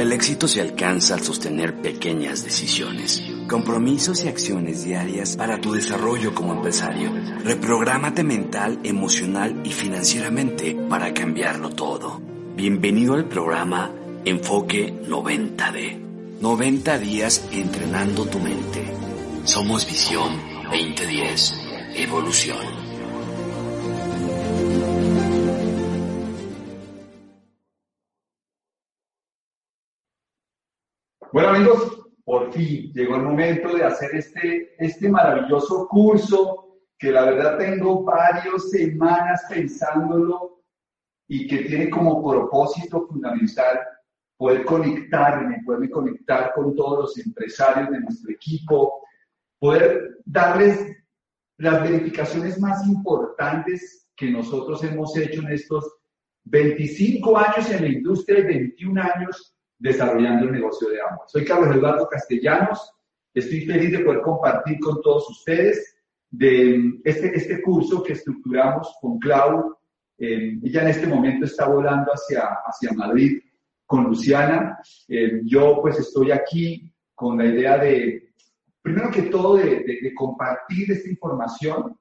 El éxito se alcanza al sostener pequeñas decisiones, compromisos y acciones diarias para tu desarrollo como empresario. Reprográmate mental, emocional y financieramente para cambiarlo todo. Bienvenido al programa Enfoque 90D. 90 días entrenando tu mente. Somos Visión 2010. Evolución. Bueno amigos, por fin llegó el momento de hacer este, este maravilloso curso que la verdad tengo varias semanas pensándolo y que tiene como propósito fundamental poder conectarme, poderme conectar con todos los empresarios de nuestro equipo, poder darles las verificaciones más importantes que nosotros hemos hecho en estos 25 años en la industria y 21 años desarrollando el negocio de Amway. Soy Carlos Eduardo Castellanos, estoy feliz de poder compartir con todos ustedes de este, este curso que estructuramos con Clau. Eh, ella en este momento está volando hacia, hacia Madrid con Luciana. Eh, yo pues estoy aquí con la idea de, primero que todo, de, de, compartir esta información.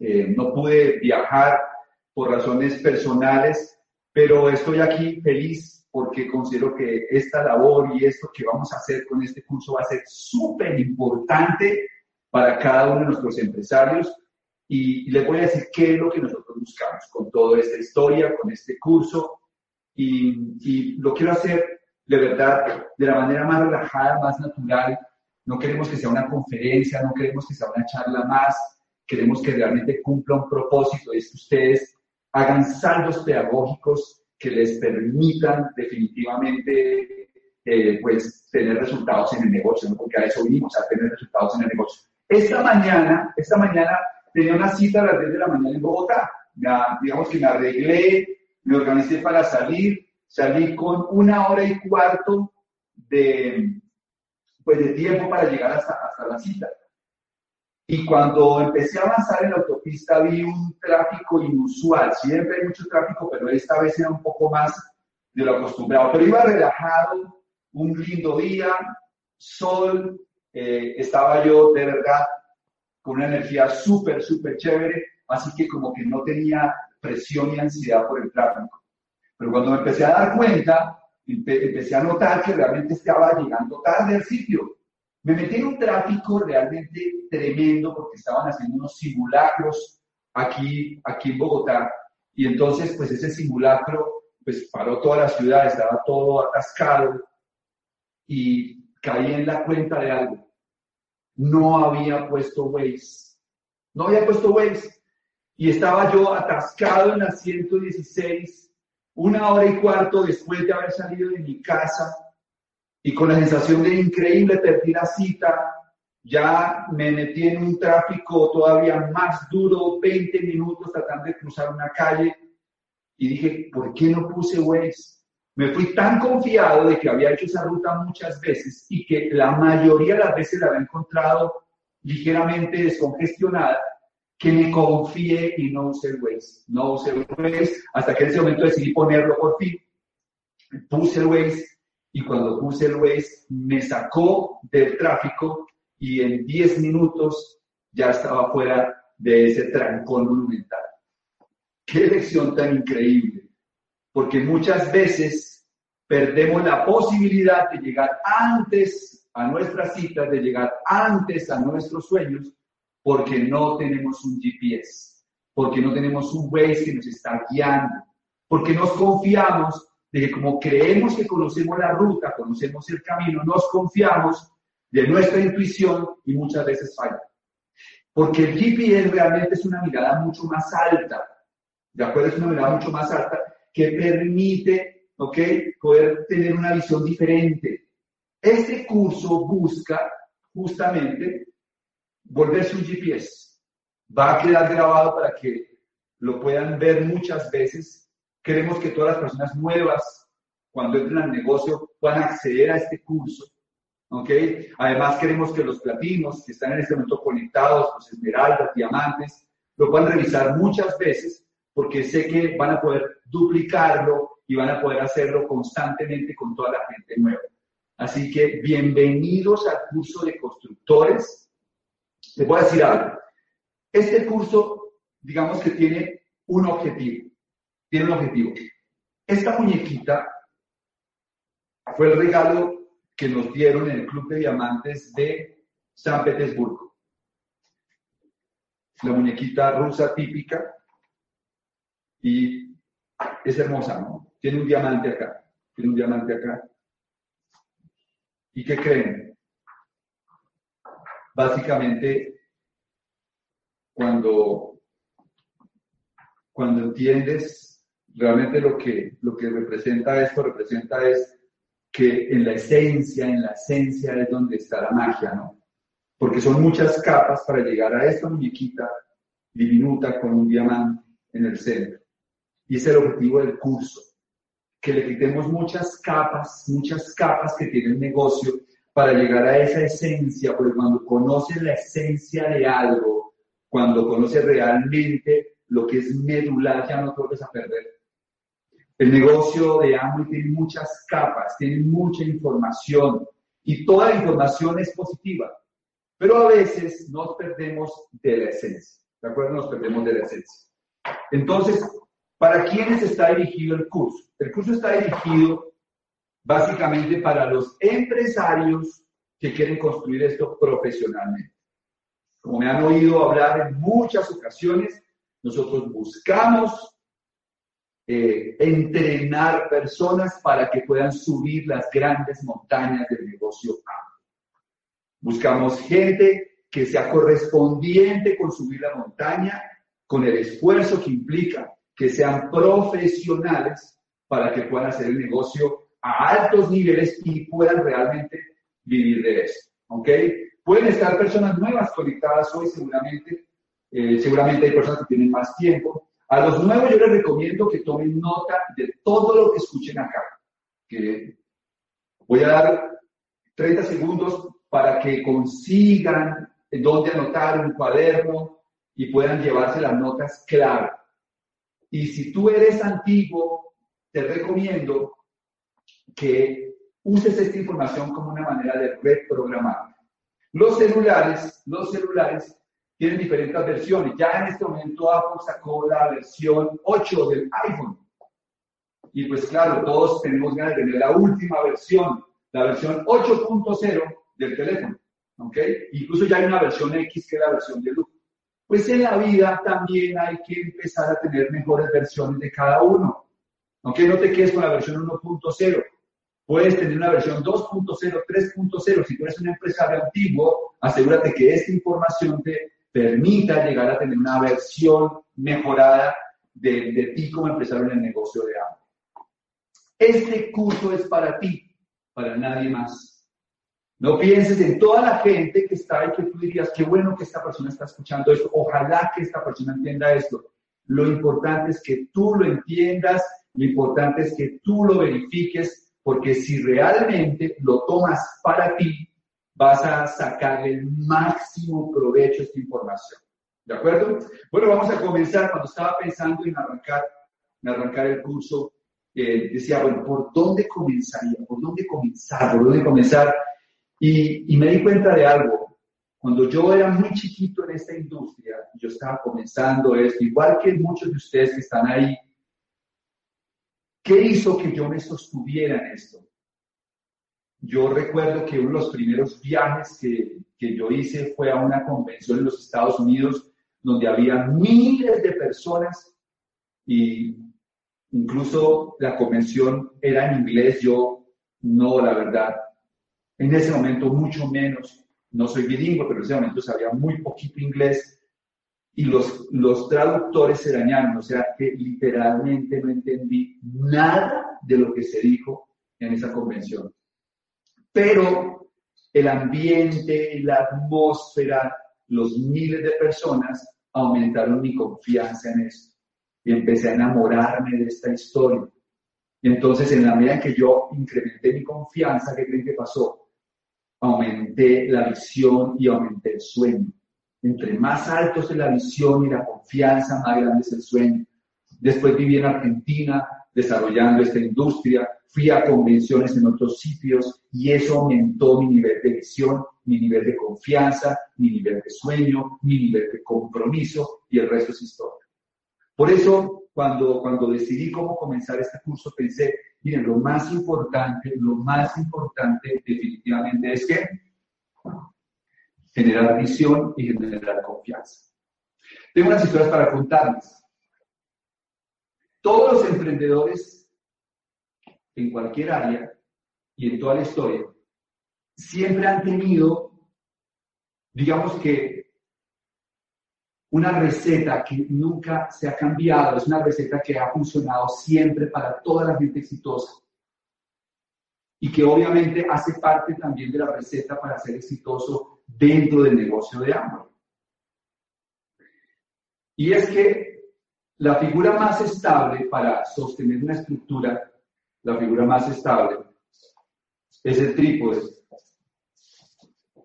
Eh, no pude viajar por razones personales, pero estoy aquí feliz porque considero que esta labor y esto que vamos a hacer con este curso va a ser súper importante para cada uno de nuestros empresarios. Y, les voy a decir qué es lo que nosotros buscamos con toda esta historia, con este curso. Y, y lo quiero hacer de verdad de la manera más relajada, más natural. No queremos que sea una conferencia, no queremos que sea una charla más. Queremos que realmente cumpla un propósito, es que ustedes hagan saldos pedagógicos que les permitan definitivamente eh, pues, tener resultados en el negocio, porque a eso vinimos, a tener resultados en el negocio. Esta mañana, esta mañana tenía una cita a las 10 de la mañana en Bogotá. digamos que me arreglé, me organicé para salir, salí con una hora y cuarto de, pues, de tiempo para llegar hasta, hasta la cita. Y cuando empecé a avanzar en la autopista vi un tráfico inusual. Siempre hay mucho tráfico, pero esta vez era un poco más de lo acostumbrado. Pero iba relajado, un lindo día, sol, eh, estaba yo de verdad con una energía súper, súper chévere, así que como que no tenía presión y ansiedad por el tráfico. Pero cuando me empecé a dar cuenta, empecé a notar que realmente estaba llegando tarde al sitio. Me metí en un tráfico realmente tremendo porque estaban haciendo unos simulacros aquí, aquí en Bogotá. Y entonces, pues ese simulacro, pues paró toda la ciudad, estaba todo atascado. Y caí en la cuenta de algo. No había puesto Waze. No había puesto Waze. Y estaba yo atascado en la 116, una hora y cuarto después de haber salido de mi casa y con la sensación de increíble perdí la cita, ya me metí en un tráfico todavía más duro, 20 minutos tratando de cruzar una calle y dije, ¿por qué no puse Waze? Me fui tan confiado de que había hecho esa ruta muchas veces y que la mayoría de las veces la había encontrado ligeramente descongestionada, que me confié y no usé Waze. No usé Waze hasta que en ese momento decidí ponerlo por fin. Puse Waze y cuando puse el Waze me sacó del tráfico y en 10 minutos ya estaba fuera de ese trancón monumental. Qué lección tan increíble, porque muchas veces perdemos la posibilidad de llegar antes a nuestras citas, de llegar antes a nuestros sueños, porque no tenemos un GPS, porque no tenemos un Waze que nos está guiando, porque nos confiamos de que como creemos que conocemos la ruta, conocemos el camino, nos confiamos de nuestra intuición y muchas veces falla. Porque el GPS realmente es una mirada mucho más alta, ¿de acuerdo? Es una mirada mucho más alta que permite, ¿ok? Poder tener una visión diferente. Este curso busca justamente volverse un GPS. Va a quedar grabado para que lo puedan ver muchas veces Queremos que todas las personas nuevas, cuando entren al negocio, puedan acceder a este curso. ¿ok? Además, queremos que los platinos que están en este momento conectados, los esmeraldas, diamantes, lo puedan revisar muchas veces porque sé que van a poder duplicarlo y van a poder hacerlo constantemente con toda la gente nueva. Así que bienvenidos al curso de constructores. Les voy a decir algo. Este curso, digamos que tiene un objetivo. Tiene un objetivo. Esta muñequita fue el regalo que nos dieron en el Club de Diamantes de San Petersburgo. La muñequita rusa típica y es hermosa, ¿no? Tiene un diamante acá, tiene un diamante acá. ¿Y qué creen? Básicamente, cuando, cuando entiendes realmente lo que, lo que representa esto, representa es que en la esencia, en la esencia es donde está la magia, ¿no? Porque son muchas capas para llegar a esta muñequita diminuta con un diamante en el centro. Y es el objetivo del curso, que le quitemos muchas capas, muchas capas que tiene el negocio para llegar a esa esencia, porque cuando conoces la esencia de algo, cuando conoces realmente lo que es medular, ya no te vuelves a perder el negocio de Amway tiene muchas capas, tiene mucha información y toda la información es positiva, pero a veces nos perdemos de la esencia, ¿de acuerdo? Nos perdemos de la esencia. Entonces, ¿para quiénes está dirigido el curso? El curso está dirigido básicamente para los empresarios que quieren construir esto profesionalmente. Como me han oído hablar en muchas ocasiones, nosotros buscamos eh, entrenar personas para que puedan subir las grandes montañas del negocio Buscamos gente que sea correspondiente con subir la montaña, con el esfuerzo que implica, que sean profesionales para que puedan hacer el negocio a altos niveles y puedan realmente vivir de eso. ¿Ok? Pueden estar personas nuevas conectadas hoy seguramente. Eh, seguramente hay personas que tienen más tiempo, a los nuevos yo les recomiendo que tomen nota de todo lo que escuchen acá. Que voy a dar 30 segundos para que consigan dónde anotar un cuaderno y puedan llevarse las notas claras. Y si tú eres antiguo, te recomiendo que uses esta información como una manera de reprogramar. Los celulares, los celulares tienen diferentes versiones. Ya en este momento Apple sacó la versión 8 del iPhone. Y pues claro, todos tenemos ganas de tener la última versión, la versión 8.0 del teléfono. ¿Ok? Incluso ya hay una versión X que es la versión de luz. Pues en la vida también hay que empezar a tener mejores versiones de cada uno. Aunque no te quedes con la versión 1.0. Puedes tener una versión 2.0, 3.0. Si tú eres un empresario antiguo, asegúrate que esta información te permita llegar a tener una versión mejorada de, de ti como empresario en el negocio de agua. Este curso es para ti, para nadie más. No pienses en toda la gente que está y que tú dirías, qué bueno que esta persona está escuchando esto, ojalá que esta persona entienda esto. Lo importante es que tú lo entiendas, lo importante es que tú lo verifiques, porque si realmente lo tomas para ti, vas a sacar el máximo provecho a esta información. ¿De acuerdo? Bueno, vamos a comenzar. Cuando estaba pensando en arrancar, en arrancar el curso, eh, decía, bueno, ¿por dónde comenzaría? ¿Por dónde comenzar? ¿Por dónde comenzar? Y, y me di cuenta de algo. Cuando yo era muy chiquito en esta industria, yo estaba comenzando esto, igual que muchos de ustedes que están ahí, ¿qué hizo que yo me sostuviera en esto? Yo recuerdo que uno de los primeros viajes que, que yo hice fue a una convención en los Estados Unidos donde había miles de personas y incluso la convención era en inglés, yo no, la verdad. En ese momento mucho menos, no soy bilingüe, pero en ese momento sabía muy poquito inglés y los, los traductores se dañaron, o sea que literalmente no entendí nada de lo que se dijo en esa convención pero el ambiente, la atmósfera, los miles de personas aumentaron mi confianza en esto. Y empecé a enamorarme de esta historia. Entonces, en la medida en que yo incrementé mi confianza, ¿qué creen que pasó? Aumenté la visión y aumenté el sueño. Entre más alto es la visión y la confianza, más grande es el sueño. Después viví en Argentina, desarrollando esta industria, fui a convenciones en otros sitios y eso aumentó mi nivel de visión, mi nivel de confianza, mi nivel de sueño, mi nivel de compromiso y el resto es historia. Por eso, cuando, cuando decidí cómo comenzar este curso, pensé, miren, lo más importante, lo más importante definitivamente es que generar visión y generar confianza. Tengo unas historias para contarles. Todos los emprendedores en cualquier área y en toda la historia siempre han tenido, digamos que, una receta que nunca se ha cambiado, es una receta que ha funcionado siempre para toda la gente exitosa y que obviamente hace parte también de la receta para ser exitoso dentro del negocio de Amway. Y es que la figura más estable para sostener una estructura, la figura más estable, es el trípode.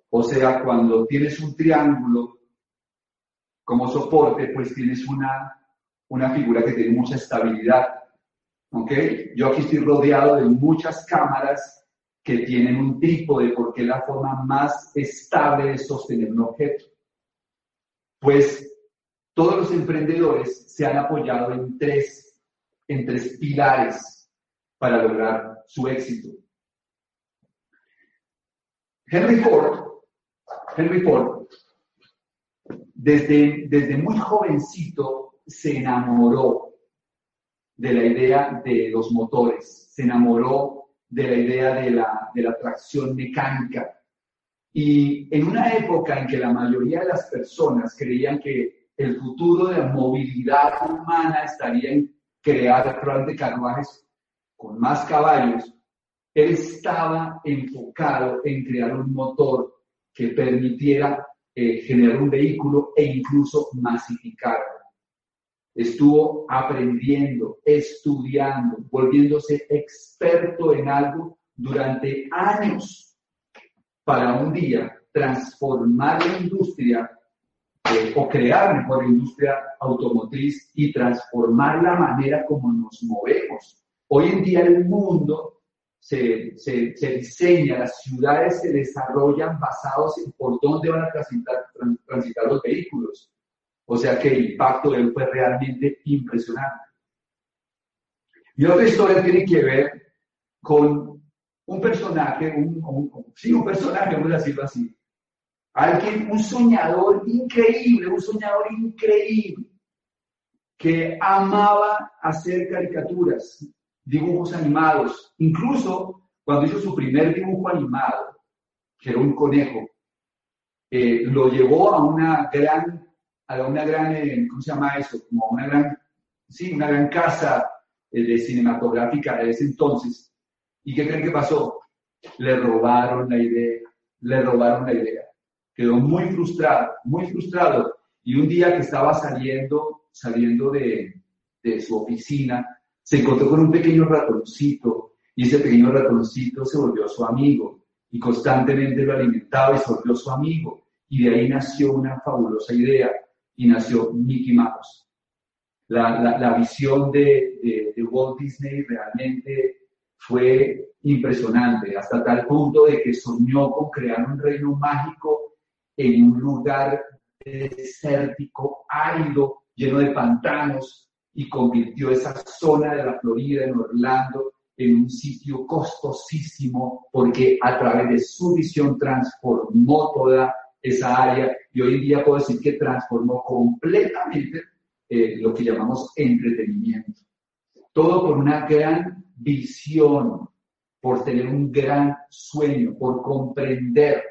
O sea, cuando tienes un triángulo como soporte, pues tienes una, una figura que tiene mucha estabilidad. ¿Ok? Yo aquí estoy rodeado de muchas cámaras que tienen un trípode porque es la forma más estable de sostener un objeto. Pues todos los emprendedores se han apoyado en tres, en tres pilares para lograr su éxito. Henry Ford, Henry Ford, desde, desde muy jovencito se enamoró de la idea de los motores, se enamoró de la idea de la, de la tracción mecánica. Y en una época en que la mayoría de las personas creían que el futuro de la movilidad humana estaría en crear de carruajes con más caballos, él estaba enfocado en crear un motor que permitiera eh, generar un vehículo e incluso masificarlo. Estuvo aprendiendo, estudiando, volviéndose experto en algo durante años para un día transformar la industria eh, o crear mejor industria automotriz y transformar la manera como nos movemos. Hoy en día el mundo se, se, se diseña, las ciudades se desarrollan basados en por dónde van a transitar, transitar los vehículos. O sea que el impacto de él fue realmente impresionante. Y otra historia tiene que ver con un personaje, un, sí, un personaje, vamos a decirlo así, Alguien, un soñador increíble, un soñador increíble, que amaba hacer caricaturas, dibujos animados. Incluso cuando hizo su primer dibujo animado, que era un conejo, eh, lo llevó a una gran, a una gran, eh, ¿cómo se llama eso? Como una gran, sí, una gran casa eh, de cinematográfica de ese entonces. ¿Y qué creen que pasó? Le robaron la idea, le robaron la idea quedó muy frustrado, muy frustrado. Y un día que estaba saliendo, saliendo de, de su oficina, se encontró con un pequeño ratoncito y ese pequeño ratoncito se volvió su amigo y constantemente lo alimentaba y se volvió su amigo. Y de ahí nació una fabulosa idea y nació Mickey Mouse. La, la, visión de, de, de, Walt Disney realmente fue impresionante, hasta tal punto de que soñó con crear un reino mágico en un lugar desértico, árido, lleno de pantanos, y convirtió esa zona de la Florida, en Orlando, en un sitio costosísimo, porque a través de su visión transformó toda esa área y hoy en día puedo decir que transformó completamente eh, lo que llamamos entretenimiento. Todo por una gran visión, por tener un gran sueño, por comprender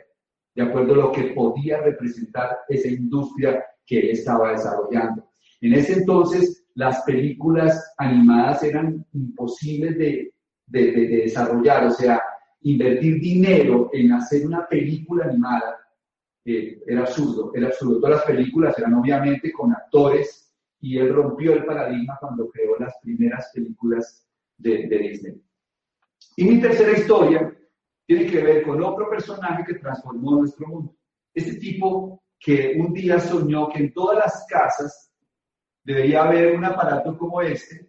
de acuerdo a lo que podía representar esa industria que él estaba desarrollando. En ese entonces, las películas animadas eran imposibles de, desarrollar, o sea, invertir dinero en hacer una película animada eh, era absurdo, era absurdo. Todas las películas eran obviamente con actores y él rompió el paradigma cuando creó las primeras películas de, de Disney. Y mi tercera historia tiene que ver con otro personaje que transformó nuestro mundo. Este tipo que un día soñó que en todas las casas debería haber un aparato como este,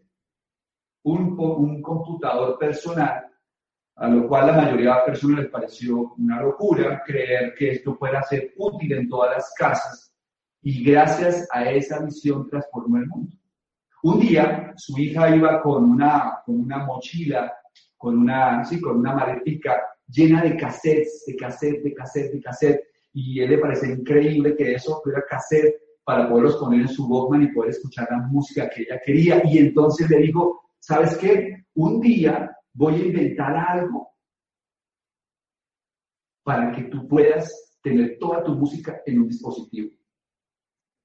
un, un computador personal, a lo cual la mayoría de las personas les pareció una locura creer que esto fuera ser útil en todas las casas y gracias a esa visión transformó el mundo. Un día su hija iba con una, con una mochila, con una, sí, con una maletica llena de cassettes, de cassettes, de cassettes, de cassettes, y él le parecía increíble que eso fuera cassette para poderlos poner en su Walkman y poder escuchar la música que ella quería. Y entonces le dijo, ¿sabes qué? Un día voy a inventar algo para que tú puedas tener toda tu música en un dispositivo.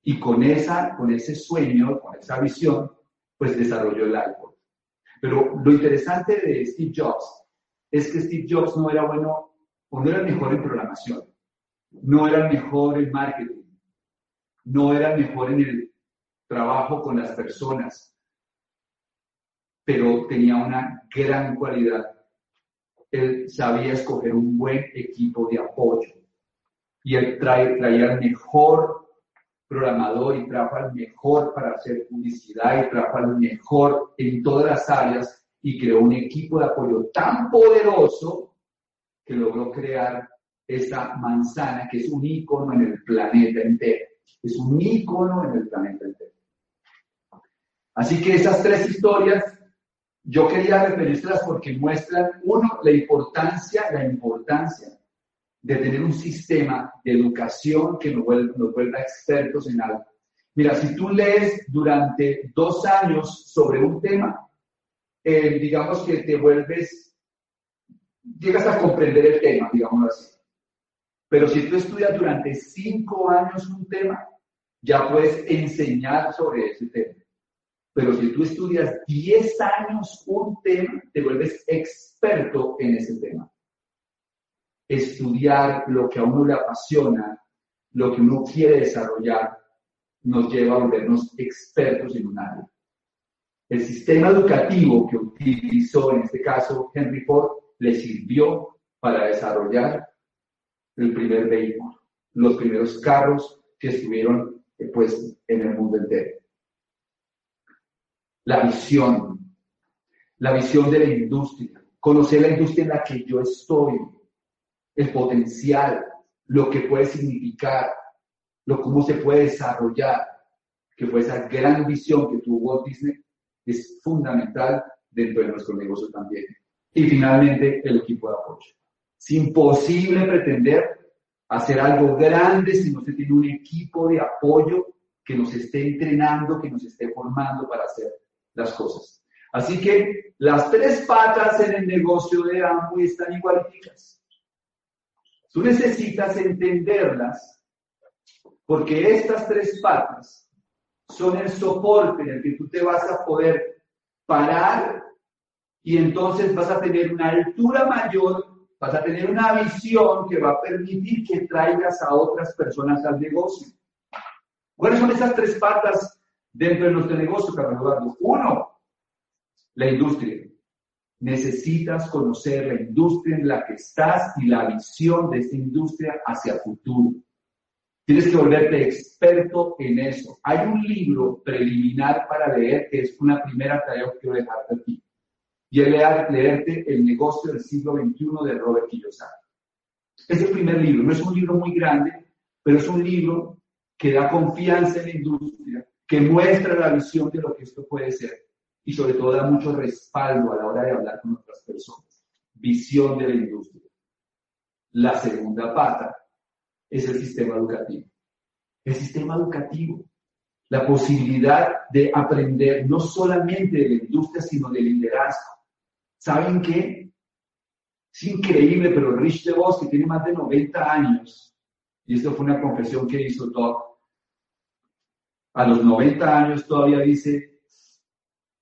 Y con, esa, con ese sueño, con esa visión, pues desarrolló el iPod. Pero lo interesante de Steve Jobs es que Steve Jobs no era bueno o no era mejor en programación, no era mejor en marketing, no era mejor en el trabajo con las personas, pero tenía una gran cualidad. Él sabía escoger un buen equipo de apoyo y él traía el mejor programador y trajo al mejor para hacer publicidad y trajo al mejor en todas las áreas y creó un equipo de apoyo tan poderoso que logró crear esa manzana que es un icono en el planeta entero. Es un icono en el planeta entero. Así que esas tres historias yo quería referirlas porque muestran, uno, la importancia, la importancia de tener un sistema de educación que nos vuelva, expertos en algo. Mira, si tú lees durante dos años sobre un tema, eh, digamos que te vuelves, llegas a comprender el tema, digamos así. Pero si tú estudias durante cinco años un tema, ya puedes enseñar sobre ese tema. Pero si tú estudias diez años un tema, te vuelves experto en ese tema estudiar lo que a uno le apasiona, lo que uno quiere desarrollar, nos lleva a volvernos expertos en un área. El sistema educativo que utilizó en este caso Henry Ford le sirvió para desarrollar el primer vehículo, los primeros carros que estuvieron eh, pues, en el mundo entero. La visión, la visión de la industria, conocer la industria en la que yo estoy, el potencial, lo que puede significar, lo cómo se puede desarrollar, que fue esa gran visión que tuvo Walt Disney, es fundamental dentro de nuestro negocio también. Y finalmente, el equipo de apoyo. Es imposible pretender hacer algo grande si no se tiene un equipo de apoyo que nos esté entrenando, que nos esté formando para hacer las cosas. Así que las tres patas en el negocio de Amway están igualitas. Tú necesitas entenderlas porque estas tres patas son el soporte en el que tú te vas a poder parar y entonces vas a tener una altura mayor, vas a tener una visión que va a permitir que traigas a otras personas al negocio. ¿Cuáles son esas tres patas dentro de nuestro negocio, Carlos? Uno, la industria. Necesitas conocer la industria en la que estás y la visión de esta industria hacia el futuro. Tienes que volverte experto en eso. Hay un libro preliminar para leer que es una primera tarea que quiero dejarte aquí. Y leer, leerte El negocio del siglo XXI de Robert Kiyosaki. Es el primer libro. No es un libro muy grande, pero es un libro que da confianza en la industria, que muestra la visión de lo que esto puede ser y sobre todo da mucho respaldo a la hora de hablar con otras personas. Visión de la industria. La segunda pata es el sistema educativo. El sistema educativo, la posibilidad de aprender no solamente de la industria, sino de liderazgo. ¿Saben qué? Es increíble, pero Rich DeVos, que tiene más de 90 años, y esto fue una confesión que hizo Todd, a los 90 años todavía dice,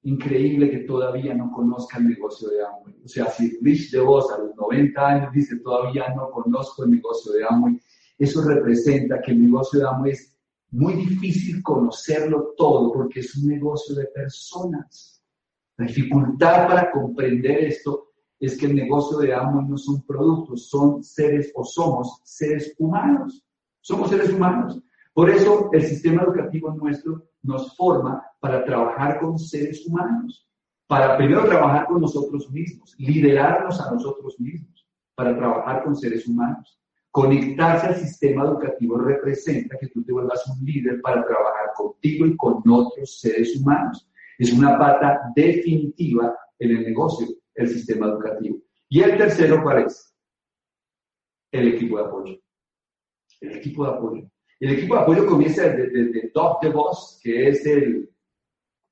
increíble que todavía no conozca el negocio de Amway. O sea, si Rich DeVos a los 90 años dice todavía no conozco el negocio de Amway, eso representa que el negocio de Amway es muy difícil conocerlo todo porque es un negocio de personas. La dificultad para comprender esto es que el negocio de Amway no son productos, son seres o somos seres humanos. Somos seres humanos. Por eso el sistema educativo nuestro nos forma para trabajar con seres humanos. para primero trabajar con nosotros mismos, liderarnos a nosotros mismos, para trabajar con seres humanos. Conectarse al sistema educativo representa que tú te vuelvas un líder para trabajar contigo y con otros seres humanos. Es una pata definitiva en el negocio, el sistema educativo. Y el tercero, ¿cuál es? El equipo de apoyo. El equipo de apoyo. El equipo de apoyo comienza desde, Top de Boss, que es el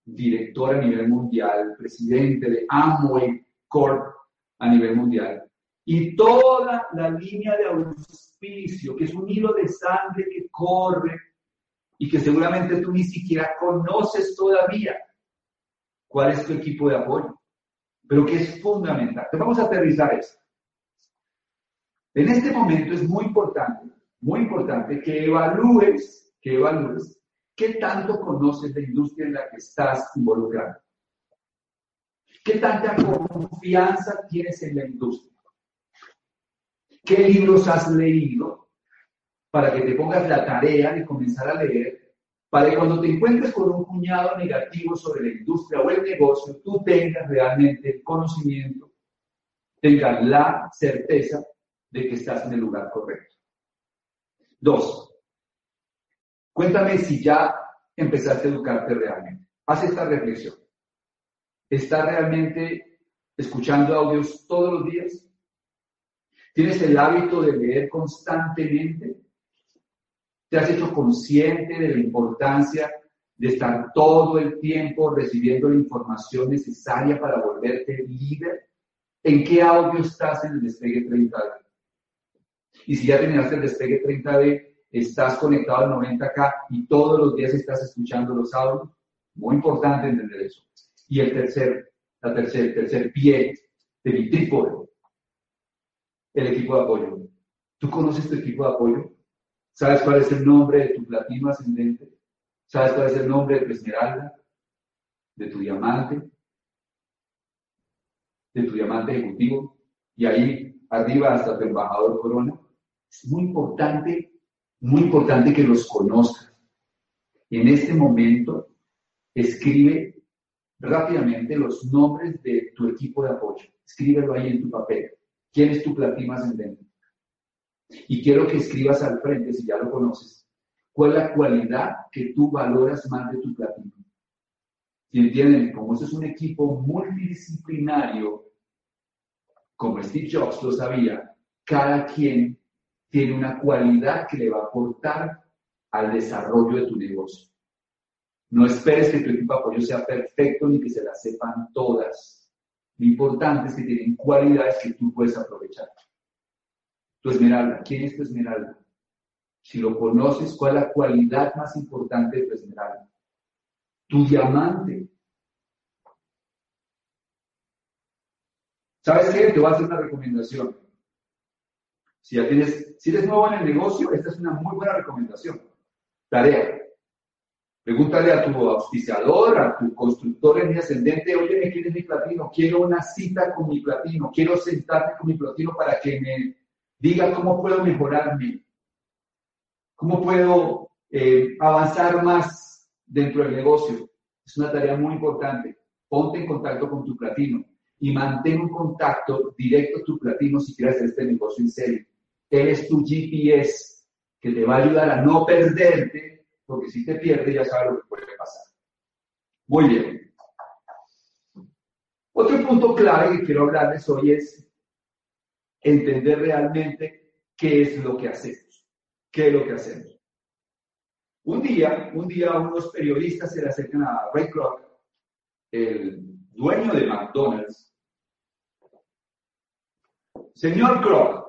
director a nivel mundial, presidente de Amway Corp a nivel mundial. Y toda la línea de auspicio, que es un hilo de sangre que corre y que seguramente tú ni siquiera conoces todavía. ¿Cuál es tu equipo de apoyo? Pero que es fundamental. Vamos a aterrizar esto. En este momento es muy importante muy importante que evalúes, que evalúes qué tanto conoces la industria en la que estás involucrado. ¿Qué tanta confianza tienes en la industria? ¿Qué libros has leído para que te pongas la tarea de comenzar a leer? Para que cuando te encuentres con un cuñado negativo sobre la industria o el negocio, tú tengas realmente el conocimiento, tengas la certeza de que estás en el lugar correcto. Dos, cuéntame si ya empezaste a educarte realmente. Haz esta reflexión. ¿Estás realmente escuchando audios todos los días? ¿Tienes el hábito de leer constantemente? ¿Te has hecho consciente de la importancia de estar todo el tiempo recibiendo la información necesaria para volverte líder? ¿En qué audio estás en el despegue 30 de y si ya terminaste el despegue 30D, estás conectado al 90K y todos los días estás escuchando los audios, muy importante entender eso. Y el tercer, la tercer, tercer pie de mi trípode, el equipo de apoyo. ¿Tú conoces tu equipo de apoyo? ¿Sabes cuál es el nombre de tu platino ascendente? ¿Sabes cuál es el nombre de tu esmeralda? ¿De tu diamante? ¿De tu diamante ejecutivo? Y ahí arriba hasta tu embajador corona. Es muy importante, muy importante que los conozcas. En este momento, escribe rápidamente los nombres de tu equipo de apoyo. Escríbelo ahí en tu papel. ¿Quién es tu platino ascendente? Y quiero que escribas al frente, si ya lo conoces, cuál es la cualidad que tú valoras más de tu platino. Si entienden, como es un equipo multidisciplinario, como Steve Jobs lo sabía, cada quien tiene una cualidad que le va a aportar al desarrollo de tu negocio. No esperes que tu equipo de apoyo sea perfecto ni que se la sepan todas. Lo importante es que tienen cualidades que tú puedes aprovechar. Esmeralda, ¿quién es tu esmeralda? Si lo conoces, ¿cuál es la cualidad más importante de tu esmeralda? Tu diamante. ¿Sabes qué? Te voy a hacer una recomendación. Si tienes, si eres nuevo en el negocio, esta es una muy buena recomendación. Tarea. Pregúntale a tu auspiciador, a tu constructor en mi ascendente, oye, ¿quién es mi platino? Quiero una cita con mi platino, quiero sentarme con mi platino para que me diga cómo puedo mejorarme, cómo puedo eh, avanzar más dentro del negocio. Es una tarea muy importante. Ponte en contacto con tu platino y mantén un contacto directo a tu platino si quieres hacer este negocio en serio. Él es tu GPS que te va a ayudar a no perderte, porque si te pierdes ya sabes lo que puede pasar. Muy bien. Otro punto clave que quiero hablarles hoy es entender realmente qué es lo que hacemos. ¿Qué es lo que hacemos? Un día, un día unos periodistas se le acercan a Ray Kroc, el dueño de McDonald's. Señor Kroc,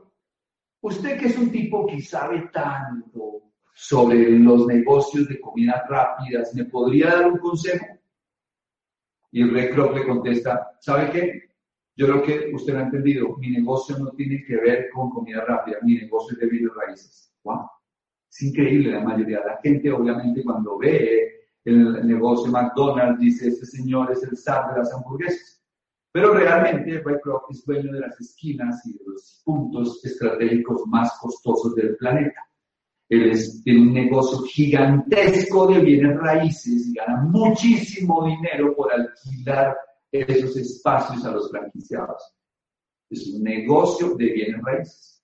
Usted que es un tipo que sabe tanto sobre los negocios de comidas rápidas, ¿me podría dar un consejo? Y rey Kroc le contesta, ¿sabe qué? Yo creo que usted lo ha entendido, mi negocio no tiene que ver con comida rápida, mi negocio es de bienes raíces. Wow. Es increíble la mayoría de la gente, obviamente, cuando ve el negocio McDonald's, dice, este señor es el zar de las hamburguesas. Pero realmente Ray Kroc es dueño de las esquinas y de los puntos estratégicos más costosos del planeta. Él es, tiene un negocio gigantesco de bienes raíces y gana muchísimo dinero por alquilar esos espacios a los franquiciados. Es un negocio de bienes raíces.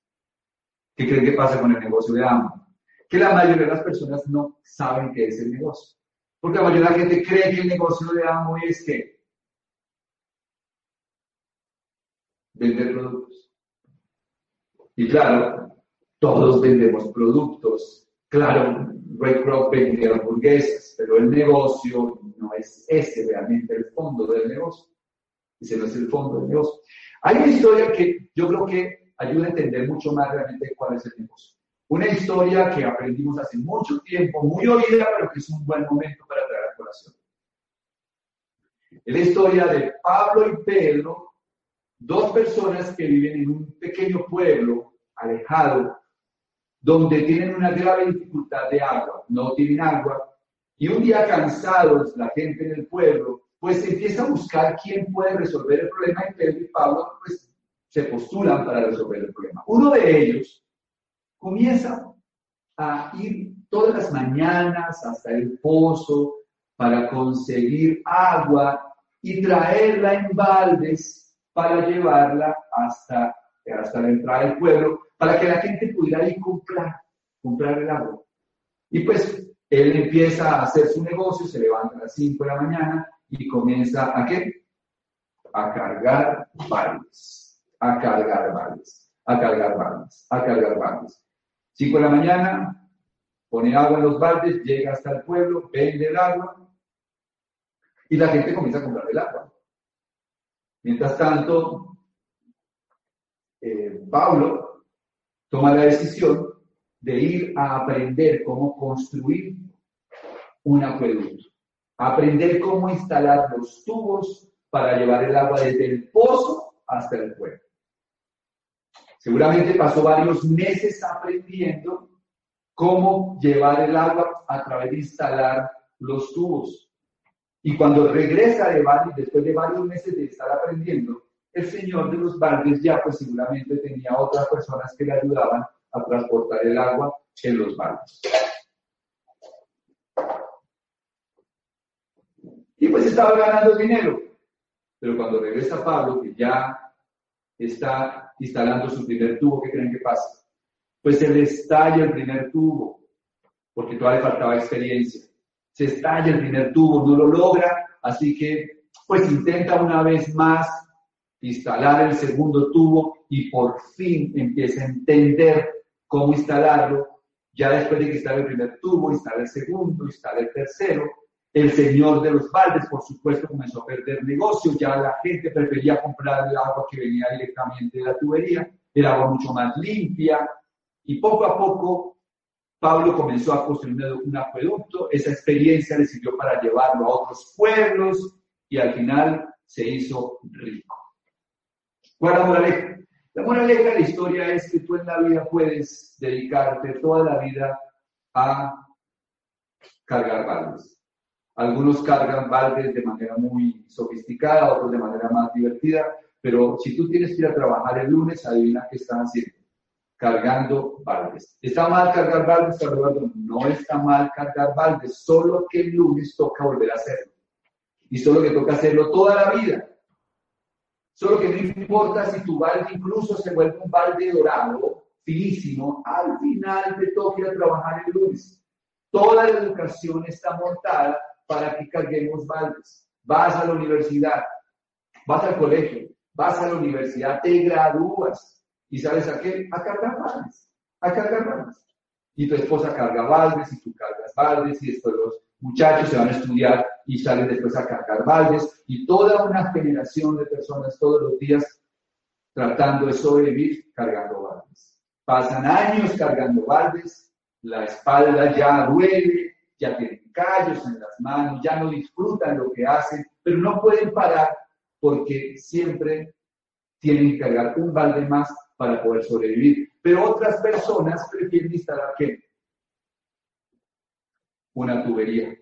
¿Qué creen que pasa con el negocio de Amo? Que la mayoría de las personas no saben qué es el negocio. Porque la mayoría de la gente cree que el negocio de Amo es que vender productos. Y claro, todos vendemos productos. Claro, Red Rock vende hamburguesas, pero el negocio no es ese realmente el fondo del negocio. Ese no es el fondo del negocio. Hay una historia que yo creo que ayuda a entender mucho más realmente cuál es el negocio. Una historia que aprendimos hace mucho tiempo, muy oída, pero que es un buen momento para traer a colación. Es la historia de Pablo y Pedro, dos personas que viven en un pequeño pueblo alejado, donde tienen una grave dificultad de agua, no tienen agua, y un día cansados la gente en el pueblo pues empieza a buscar quién puede resolver el problema y Pedro y Pablo pues se postulan para resolver el problema. Uno de ellos comienza a ir todas las mañanas hasta el pozo para conseguir agua y traerla en baldes para llevarla hasta, hasta la entrada del pueblo, para que la gente pudiera ir comprar, comprar el agua. Y pues él empieza a hacer su negocio, se levanta a las 5 de la mañana, y comienza a qué? A cargar baldes, a cargar baldes, a cargar baldes, a cargar baldes. Cinco de la mañana, pone agua en los baldes, llega hasta el pueblo, vende el agua y la gente comienza a comprar el agua. Mientras tanto, eh, Pablo toma la decisión de ir a aprender cómo construir un acueducto aprender cómo instalar los tubos para llevar el agua desde el pozo hasta el pueblo. Seguramente pasó varios meses aprendiendo cómo llevar el agua a través de instalar los tubos. Y cuando regresa de después de varios meses de estar aprendiendo, el señor de los baldes ya pues seguramente tenía otras personas que le ayudaban a transportar el agua en los baldes. Y pues estaba ganando dinero. Pero cuando regresa Pablo, que ya está instalando su primer tubo, ¿qué creen que pasa? Pues se le estalla el primer tubo, porque todavía faltaba experiencia. Se estalla el primer tubo, no lo logra, así que pues intenta una vez más instalar el segundo tubo y por fin empieza a entender cómo instalarlo. Ya después de que instale el primer tubo, instala el segundo, instala el tercero, el señor de los baldes, por supuesto, comenzó a perder negocio, ya la gente prefería comprar el agua que venía directamente de la tubería, el agua mucho más limpia, y poco a poco Pablo comenzó a construir un acueducto, esa experiencia le sirvió para llevarlo a otros pueblos y al final se hizo rico. ¿Cuál es la moraleja? La moraleja de la historia es que tú en la vida puedes dedicarte toda la vida a cargar baldes algunos cargan baldes de manera muy sofisticada, otros de manera más divertida, pero si tú tienes que ir a trabajar el lunes, adivina qué están haciendo. Cargando baldes. ¿Está mal cargar baldes, Eduardo? No está mal cargar baldes, solo que el lunes toca volver a hacerlo. Y solo que toca hacerlo toda la vida. Solo que no importa si tu balde incluso se vuelve un balde dorado, finísimo, al final te toca trabajar el lunes. Toda la educación está montada para que carguemos baldes. Vas a la universidad, vas al colegio, vas a la universidad, te gradúas y sabes a qué? A cargar baldes, a cargar baldes. Y tu esposa carga baldes y tú cargas baldes y después los muchachos se van a estudiar y salen después a cargar baldes y toda una generación de personas todos los días tratando de sobrevivir cargando baldes. Pasan años cargando baldes, la espalda ya duele, ya tienen callos en las manos, ya no disfrutan lo que hacen, pero no pueden parar porque siempre tienen que cargar un balde más para poder sobrevivir. Pero otras personas prefieren instalar qué? Una tubería.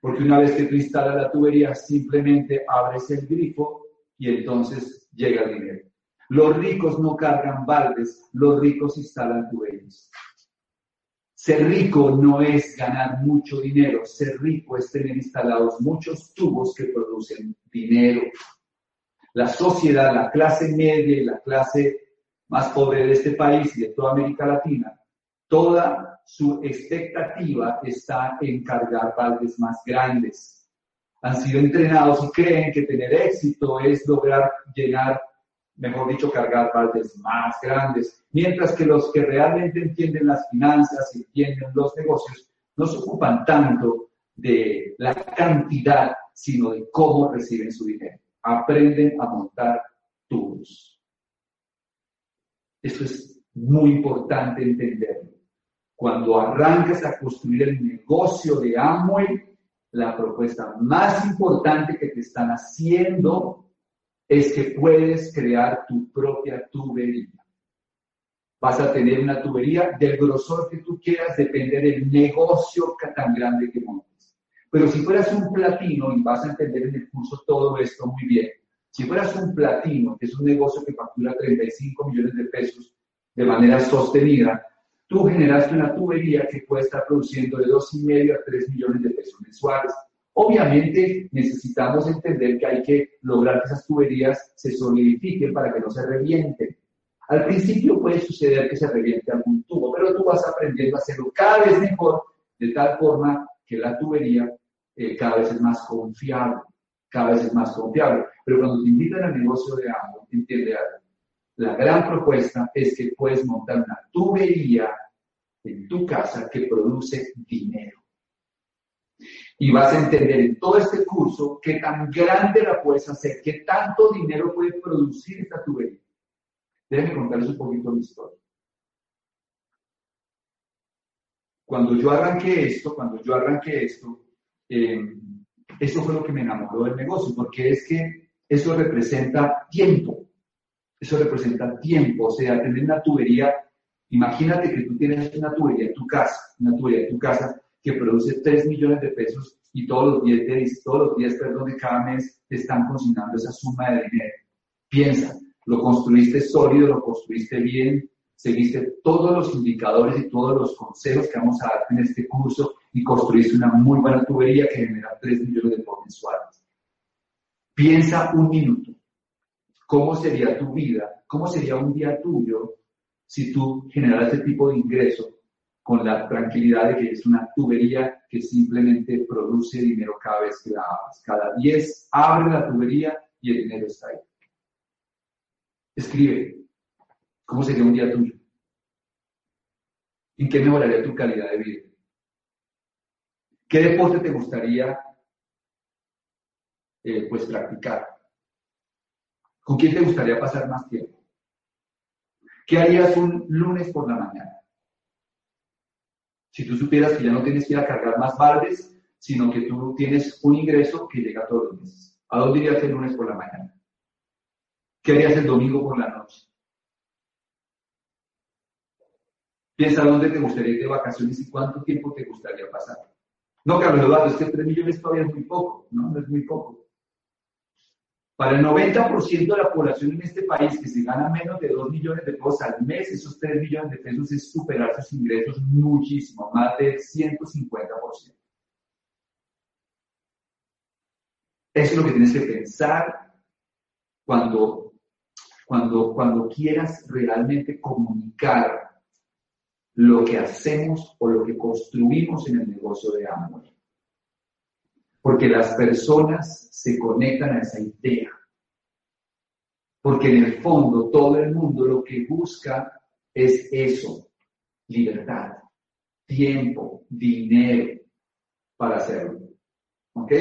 Porque una vez que tú instalas la tubería, simplemente abres el grifo y entonces llega el dinero. Los ricos no cargan baldes, los ricos instalan tuberías. Ser rico no es ganar mucho dinero, ser rico es tener instalados muchos tubos que producen dinero. La sociedad, la clase media y la clase más pobre de este país y de toda América Latina, toda su expectativa está en cargar baldes más grandes. Han sido entrenados y creen que tener éxito es lograr llenar, mejor dicho, cargar baldes más grandes. Mientras que los que realmente entienden las finanzas y entienden los negocios no se ocupan tanto de la cantidad, sino de cómo reciben su dinero. Aprenden a montar tubos. Esto es muy importante entenderlo. Cuando arrancas a construir el negocio de Amway, la propuesta más importante que te están haciendo es que puedes crear tu propia tubería. Vas a tener una tubería del grosor que tú quieras, depende del negocio tan grande que montes. Pero si fueras un platino, y vas a entender en el curso todo esto muy bien, si fueras un platino, que es un negocio que factura 35 millones de pesos de manera sostenida, tú generaste una tubería que puede estar produciendo de 2,5 a 3 millones de pesos mensuales. Obviamente necesitamos entender que hay que lograr que esas tuberías se solidifiquen para que no se revienten. Al principio puede suceder que se reviente algún tubo, pero tú vas aprendiendo a hacerlo cada vez mejor, de tal forma que la tubería eh, cada vez es más confiable cada vez es más confiable. Pero cuando te invitan al negocio de ambos, entiende algo. La gran propuesta es que puedes montar una tubería en tu casa que produce dinero. Y vas a entender en todo este curso qué tan grande la puedes hacer, qué tanto dinero puede producir esta tubería. Déjenme contarles un poquito mi historia. Cuando yo arranqué esto, cuando yo arranqué esto, eh, eso fue lo que me enamoró del negocio, porque es que eso representa tiempo. Eso representa tiempo, o sea, tener una tubería. Imagínate que tú tienes una tubería en tu casa, una tubería en tu casa que produce 3 millones de pesos y todos los días, todos los días perdón, de cada mes te están consignando esa suma de dinero. Piensa, lo construiste sólido, lo construiste bien, seguiste todos los indicadores y todos los consejos que vamos a dar en este curso y construiste una muy buena tubería que genera 3 millones de dólares mensuales. Piensa un minuto. ¿Cómo sería tu vida? ¿Cómo sería un día tuyo si tú generaras este tipo de ingreso con la tranquilidad de que es una tubería que simplemente produce dinero cada vez que la abres? Cada 10 abre la tubería y el dinero está ahí. Escribe, ¿Cómo sería un día tuyo? ¿En qué mejoraría tu calidad de vida? ¿Qué deporte te gustaría eh, pues practicar? ¿Con quién te gustaría pasar más tiempo? ¿Qué harías un lunes por la mañana? Si tú supieras que ya no tienes que ir a cargar más baldes, sino que tú tienes un ingreso que llega todos los meses. ¿A dónde irías el lunes por la mañana? ¿Qué harías el domingo por la noche? Piensa dónde te gustaría ir de vacaciones y cuánto tiempo te gustaría pasar. No, Carlos Eduardo, es que 3 millones todavía es muy poco, ¿no? No es muy poco. Para el 90% de la población en este país que se gana menos de 2 millones de pesos al mes, esos 3 millones de pesos es superar sus ingresos muchísimo, más del 150%. Eso es lo que tienes que pensar cuando, cuando, cuando quieras realmente comunicar lo que hacemos o lo que construimos en el negocio de Amway. Porque las personas se conectan a esa idea. Porque en el fondo todo el mundo lo que busca es eso, libertad, tiempo, dinero para hacerlo. ¿Ok?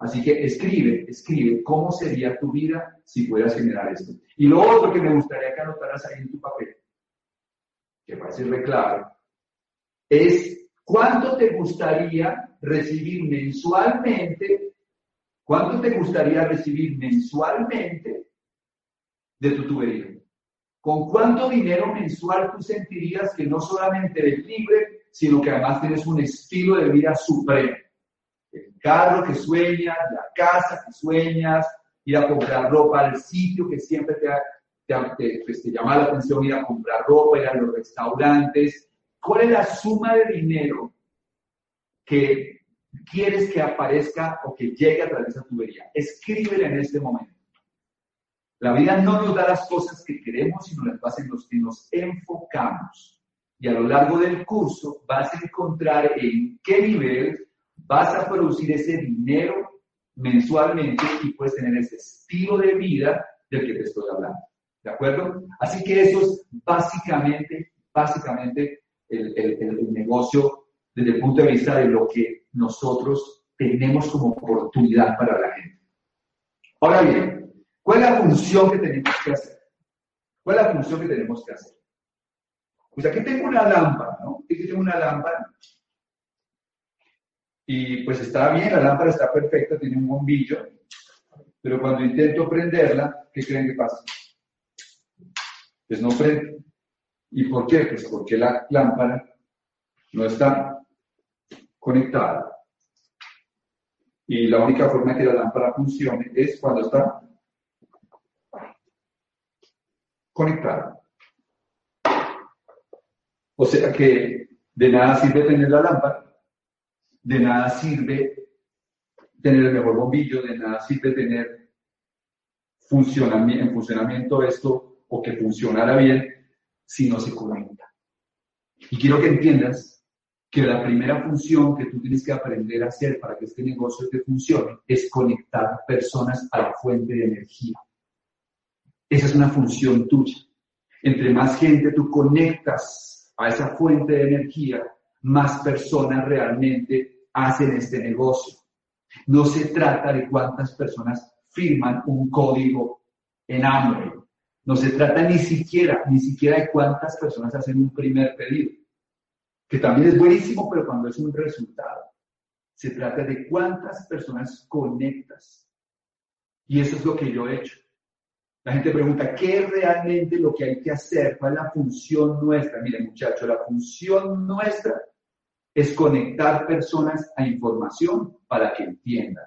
Así que escribe, escribe cómo sería tu vida si pudieras generar esto. Y lo otro que me gustaría que anotaras ahí en tu papel que va a ser clave, es cuánto te gustaría recibir mensualmente, cuánto te gustaría recibir mensualmente de tu tubería. ¿Con cuánto dinero mensual tú sentirías que no solamente eres libre, sino que además tienes un estilo de vida supremo? El carro que sueñas, la casa que sueñas, ir a comprar ropa al sitio que siempre te ha te, pues, te llama la atención ir a comprar ropa, ir a los restaurantes, ¿Cuál es la suma de dinero que quieres que aparezca o que llegue a través de tu tubería? Escríbela en este momento. La vida no nos da las cosas que queremos, sino las bases en los que nos enfocamos. Y a lo largo del curso vas a encontrar en qué nivel vas a producir ese dinero mensualmente y puedes tener ese estilo de vida del que te estoy hablando. ¿De acuerdo? Así que eso es básicamente, básicamente el, el negocio desde el punto de vista de lo que nosotros tenemos como oportunidad para la gente. Ahora bien, ¿Cuál es la función que tenemos que hacer? ¿Cuál es la función que tenemos que hacer? Pues aquí tengo una lámpara, ¿no? Aquí tengo una lámpara. Y pues está bien, la lámpara está perfecta, tiene un bombillo. Pero cuando intento prenderla, ¿qué creen que pasa? Pues no prende. ¿Y por qué? Pues porque la lámpara no está conectada. Y la única forma que la lámpara funcione es cuando está conectada. O sea que de nada sirve tener la lámpara, de nada sirve tener el mejor bombillo, de nada sirve tener funcionamiento, en funcionamiento esto o que funcionara bien si no se conecta. Y quiero que entiendas que la primera función que tú tienes que aprender a hacer para que este negocio te funcione es conectar personas a la fuente de energía. Esa es una función tuya. Entre más gente tú conectas a esa fuente de energía, más personas realmente hacen este negocio. No se trata de cuántas personas firman un código en hambre. No se trata ni siquiera, ni siquiera de cuántas personas hacen un primer pedido, que también es buenísimo, pero cuando es un resultado. Se trata de cuántas personas conectas. Y eso es lo que yo he hecho. La gente pregunta, ¿qué es realmente lo que hay que hacer? ¿Cuál es la función nuestra? Miren, muchachos, la función nuestra es conectar personas a información para que entiendan.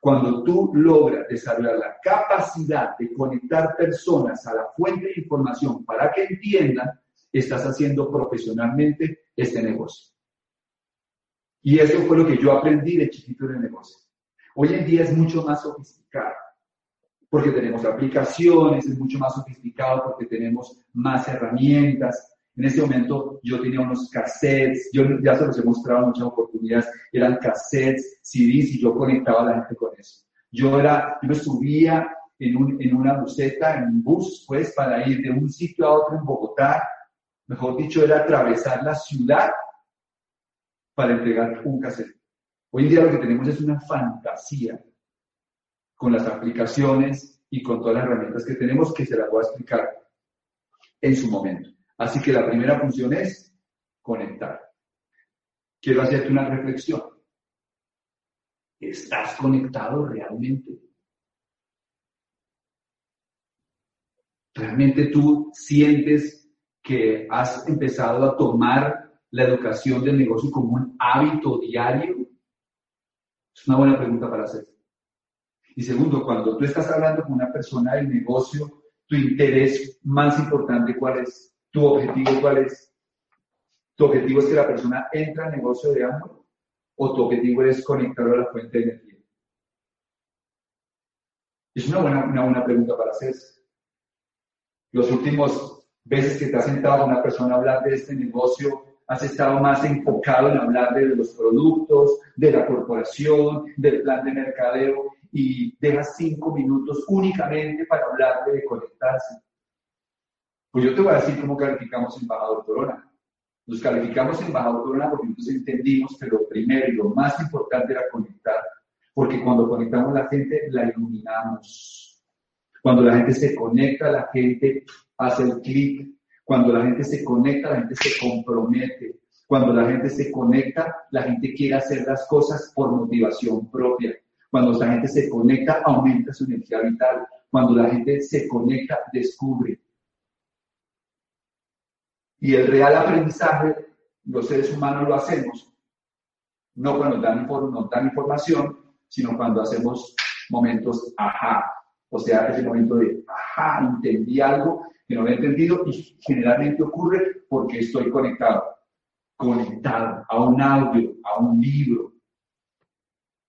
Cuando tú logras desarrollar la capacidad de conectar personas a la fuente de información para que entiendan, estás haciendo profesionalmente este negocio. Y eso fue lo que yo aprendí de chiquito en el negocio. Hoy en día es mucho más sofisticado porque tenemos aplicaciones, es mucho más sofisticado porque tenemos más herramientas. En ese momento yo tenía unos cassettes, yo ya se los he mostrado muchas oportunidades, eran cassettes, CDs y yo conectaba a la gente con eso. Yo era, yo me subía en, un, en una buseta, en un bus, pues, para ir de un sitio a otro en Bogotá. Mejor dicho, era atravesar la ciudad para entregar un cassette. Hoy en día lo que tenemos es una fantasía con las aplicaciones y con todas las herramientas que tenemos, que se las voy a explicar en su momento. Así que la primera función es conectar. Quiero hacerte una reflexión. ¿Estás conectado realmente? ¿Realmente tú sientes que has empezado a tomar la educación del negocio como un hábito diario? Es una buena pregunta para hacer. Y segundo, cuando tú estás hablando con una persona del negocio, tu interés más importante, ¿cuál es? ¿Tu objetivo cuál es? ¿Tu objetivo es que la persona entre al negocio de hambre? ¿O tu objetivo es conectarlo a la fuente de energía? Es una buena, una buena pregunta para hacer. Los últimos veces que te has sentado con una persona a hablar de este negocio, has estado más enfocado en hablar de los productos, de la corporación, del plan de mercadeo, y dejas cinco minutos únicamente para hablarle de conectarse. Pues yo te voy a decir cómo calificamos Embajador Corona. Nos calificamos Embajador Corona porque entonces entendimos que lo primero y lo más importante era conectar. Porque cuando conectamos a la gente, la iluminamos. Cuando la gente se conecta, la gente hace el clic. Cuando la gente se conecta, la gente se compromete. Cuando la gente se conecta, la gente quiere hacer las cosas por motivación propia. Cuando la gente se conecta, aumenta su energía vital. Cuando la gente se conecta, descubre. Y el real aprendizaje, los seres humanos lo hacemos, no cuando dan, nos dan información, sino cuando hacemos momentos ajá. O sea, ese momento de ajá, entendí algo que no había entendido y generalmente ocurre porque estoy conectado. conectado a un audio, a un libro,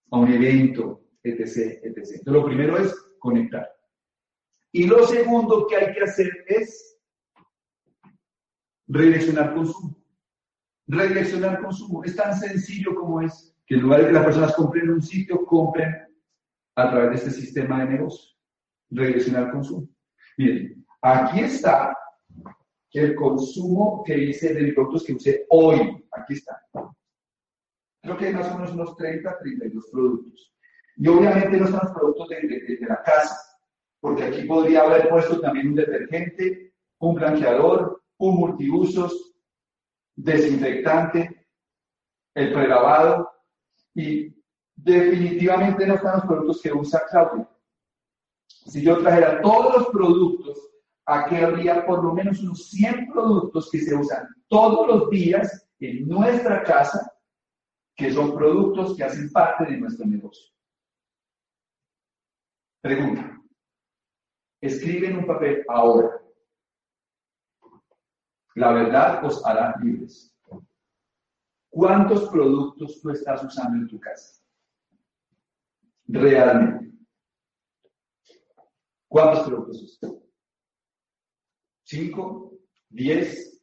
a un evento, etc., etc. Entonces, lo primero es conectar. Y lo segundo que hay que hacer es redireccionar consumo. Redireccionar consumo. Es tan sencillo como es que en lugar de que las personas compren en un sitio, compren a través de este sistema de negocio. Redireccionar consumo. Miren, aquí está el consumo que hice de productos que usé hoy. Aquí está. Creo que hay más o menos unos 30, 32 productos. Y obviamente no están los productos de, la casa, porque aquí podría haber puesto también un detergente, un blanqueador, un multiusos, desinfectante, el prelavado y definitivamente no están los productos que usa Claudia. Si yo trajera todos los productos, aquí habría por lo menos unos 100 productos que se usan todos los días en nuestra casa, que son productos que hacen parte de nuestro negocio. Pregunta. Escribe en un papel ahora. La verdad os hará libres. ¿Cuántos productos tú estás usando en tu casa? Realmente. ¿Cuántos productos usas? ¿Cinco? ¿Diez?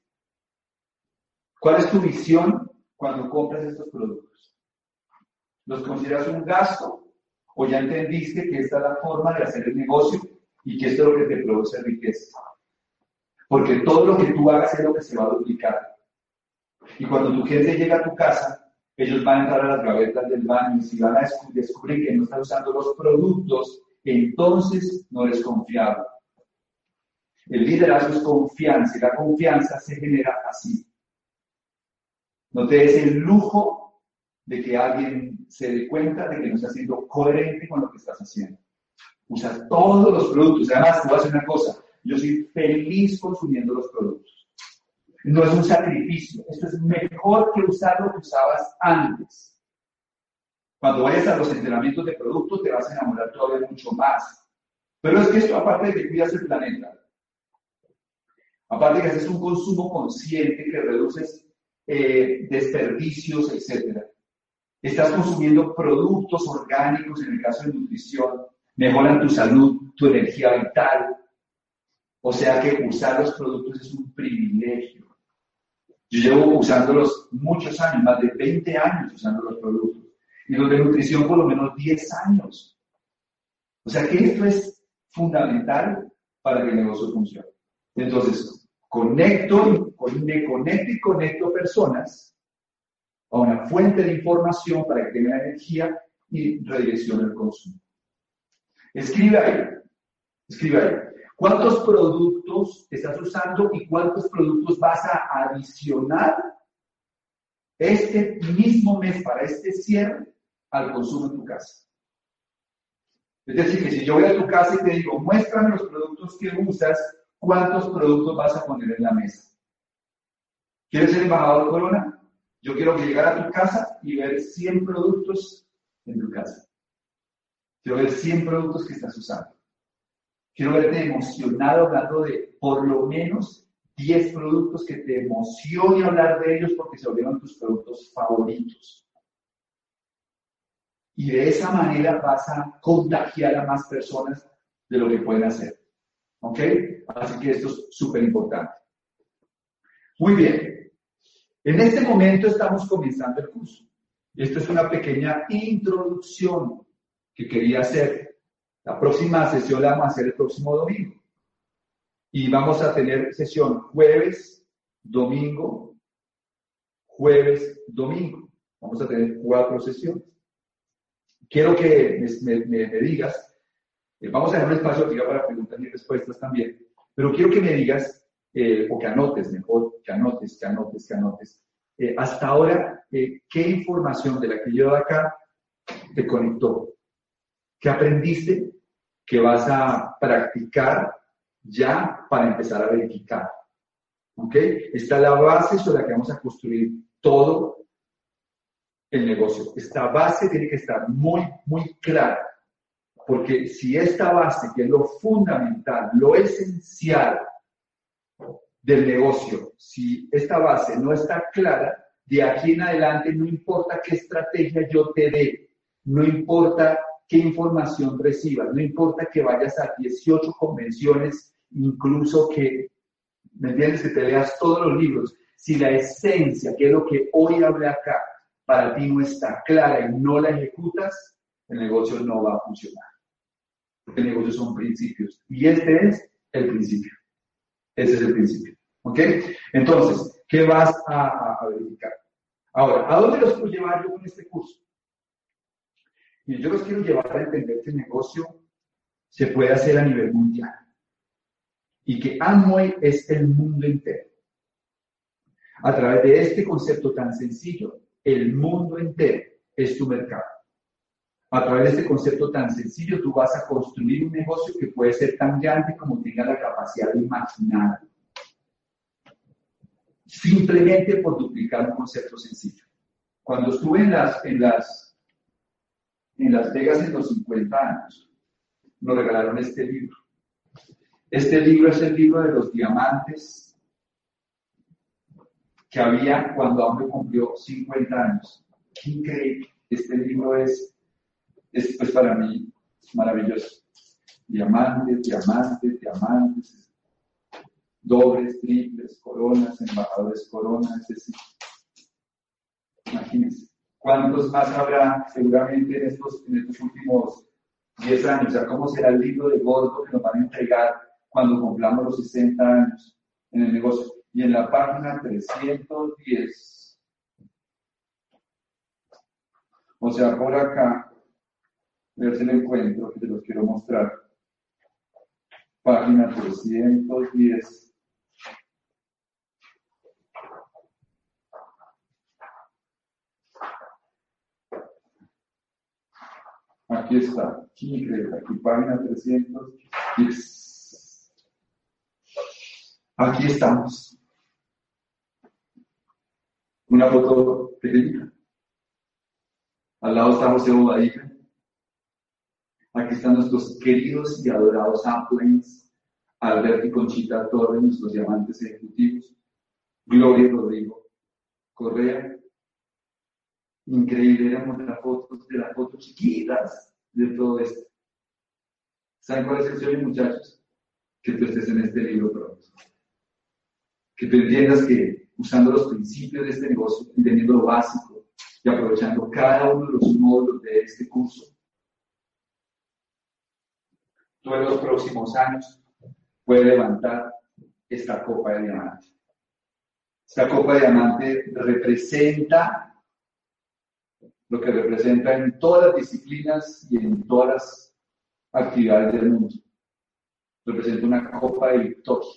¿Cuál es tu visión cuando compras estos productos? ¿Los consideras un gasto o ya entendiste que esta es la forma de hacer el negocio y que esto es lo que te produce riqueza. Porque todo lo que tú hagas es lo que se va a duplicar. Y cuando tu gente llega a tu casa, ellos van a entrar a las gavetas del baño y si van a descubrir que no están usando los productos, entonces no eres confiable. El liderazgo es confianza y la confianza se genera así. No te des el lujo de que alguien se dé cuenta de que no está siendo coherente con lo que estás haciendo. Usa todos los productos. Además, a hacer una cosa. Yo soy feliz consumiendo los productos. No es un sacrificio. Esto es mejor que usar lo que usabas antes. Cuando vayas a los entrenamientos de productos, te vas a enamorar todavía mucho más. Pero es que esto, aparte de que cuidas el planeta, aparte que haces un consumo consciente, que reduces eh, desperdicios, etcétera, Estás consumiendo productos orgánicos, en el caso de nutrición, mejoran tu salud, tu energía vital. O sea que usar los productos es un privilegio. Yo llevo usándolos muchos años, más de 20 años usando los productos. Y los de nutrición por lo menos 10 años. O sea que esto es fundamental para que el negocio funcione. Entonces, conecto, me conecto y conecto personas a una fuente de información para que tenga energía y redireccione el consumo. Escribe ahí, escribe ahí. ¿Cuántos productos estás usando y cuántos productos vas a adicionar este mismo mes para este cierre al consumo en tu casa? Es decir, que si yo voy a tu casa y te digo, muéstrame los productos que usas, ¿cuántos productos vas a poner en la mesa? ¿Quieres ser embajador de Corona? Yo quiero que llegar a tu casa y ver 100 productos en tu casa. Quiero ver 100 productos que estás usando. Quiero verte emocionado hablando de por lo menos 10 productos que te emocione hablar de ellos porque se volvieron tus productos favoritos. Y de esa manera vas a contagiar a más personas de lo que pueden hacer. ¿Ok? Así que esto es súper importante. Muy bien. En este momento estamos comenzando el curso. Esto es una pequeña introducción que quería hacer. La próxima sesión la vamos a hacer el próximo domingo. Y vamos a tener sesión jueves, domingo, jueves, domingo. Vamos a tener cuatro sesiones. Quiero que me, digas, vamos a dejar un espacio aquí para preguntas y respuestas también, pero quiero que me digas eh, o que anotes mejor, que anotes, que anotes, que anotes. Eh, hasta ahora, eh, ¿qué información de la que yo acá te conectó? ¿Qué aprendiste que vas a practicar ya para empezar a verificar? ¿Ok? Esta es la base sobre la que vamos a construir todo el negocio. Esta base tiene que estar muy, muy clara. Porque si esta base, que es lo fundamental, lo esencial del negocio, si esta base no está clara, de aquí en adelante no importa qué estrategia yo te dé, no importa qué información recibas, no importa que vayas a 18 convenciones, incluso que, ¿me entiendes? Que te leas todos los libros. Si la esencia, que es lo que hoy hablé acá, para ti no está clara y no la ejecutas, el negocio no va a funcionar. Porque el negocio son principios. Y este es el principio. Ese es el principio. ¿Ok? Entonces, ¿qué vas a, verificar? Ahora, ¿a dónde los quiero llevar yo con este curso? Yo los quiero llevar a entender que el negocio se puede hacer a nivel mundial. Y que Amway es el mundo entero. A través de este concepto tan sencillo, el mundo entero es tu mercado. A través de este concepto tan sencillo, tú vas a construir un negocio que puede ser tan grande como tenga la capacidad de imaginar. Simplemente por duplicar un concepto sencillo. Cuando estuve en las, en las, en Las Vegas en los 50 años, nos regalaron este libro. Este libro es el libro de los diamantes que había cuando hombre cumplió 50 años. Qué increíble. Este libro es es pues para mí maravilloso. Diamantes, diamantes, diamantes, dobles, triples, coronas, embajadores coronas, es imagínense. ¿Cuántos más habrá seguramente en estos, en estos últimos 10 años? O sea, ¿cómo será el libro de gordo que nos van a entregar cuando cumplamos los 60 años en el negocio? Y en la página 310, o sea, por acá, a ver si lo encuentro, que te los quiero mostrar. Página 310. Aquí está, aquí, aquí página 310. Aquí estamos. Una foto pequeñita. Al lado estamos en Bobadilla. Aquí están nuestros queridos y adorados Uplands, Alberto y Conchita Torres, nuestros diamantes ejecutivos, Gloria Rodrigo Correa. Increíble, éramos las fotos de las fotos chiquitas de todo esto. ¿Saben cuál es el sueño, muchachos? Que tú estés en este libro pronto. Que tú entiendas que usando los principios de este negocio, entendiendo lo básico y aprovechando cada uno de los módulos de este curso, tú en los próximos años puedes levantar esta copa de diamante. Esta copa de diamante representa lo que representa en todas las disciplinas y en todas las actividades del mundo. Representa una copa de victoria,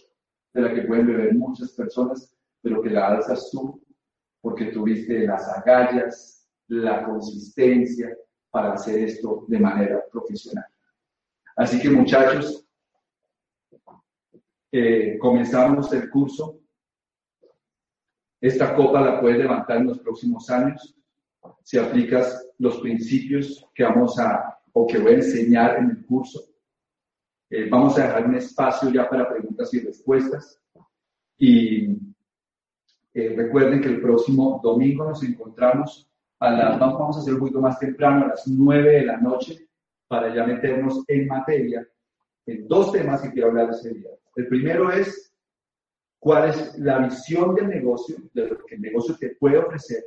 de la que pueden beber muchas personas, pero que la alzas tú porque tuviste las agallas, la consistencia para hacer esto de manera profesional. Así que muchachos, eh, comenzamos el curso. Esta copa la puedes levantar en los próximos años si aplicas los principios que vamos a o que voy a enseñar en el curso. Eh, vamos a dejar un espacio ya para preguntas y respuestas. Y eh, recuerden que el próximo domingo nos encontramos a las, vamos a hacer un poquito más temprano, a las 9 de la noche, para ya meternos en materia en dos temas que quiero hablar ese día. El primero es cuál es la visión del negocio, de lo que el negocio te puede ofrecer,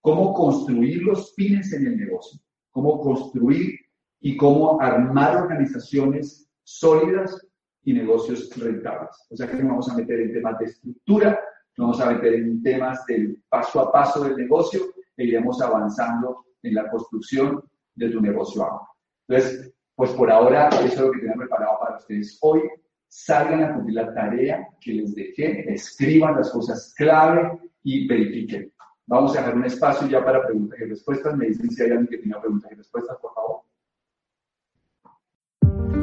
cómo construir los fines en el negocio, cómo construir y cómo armar organizaciones sólidas y negocios rentables. O sea que nos vamos a meter en temas de estructura, nos vamos a meter en temas del paso a paso del negocio e iremos avanzando en la construcción de tu negocio ahora. Entonces, pues por ahora eso es lo que tengo preparado para ustedes hoy. Salgan a cumplir la tarea que les dejé, escriban las cosas clave y verifiquen. Vamos a dejar un espacio ya para preguntas y respuestas. Me dicen si hay alguien que tenga preguntas y respuestas, por favor.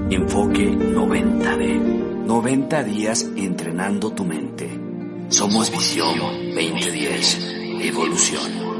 Enfoque 90D. 90 días entrenando tu mente. Somos Visión 2010. Evolución.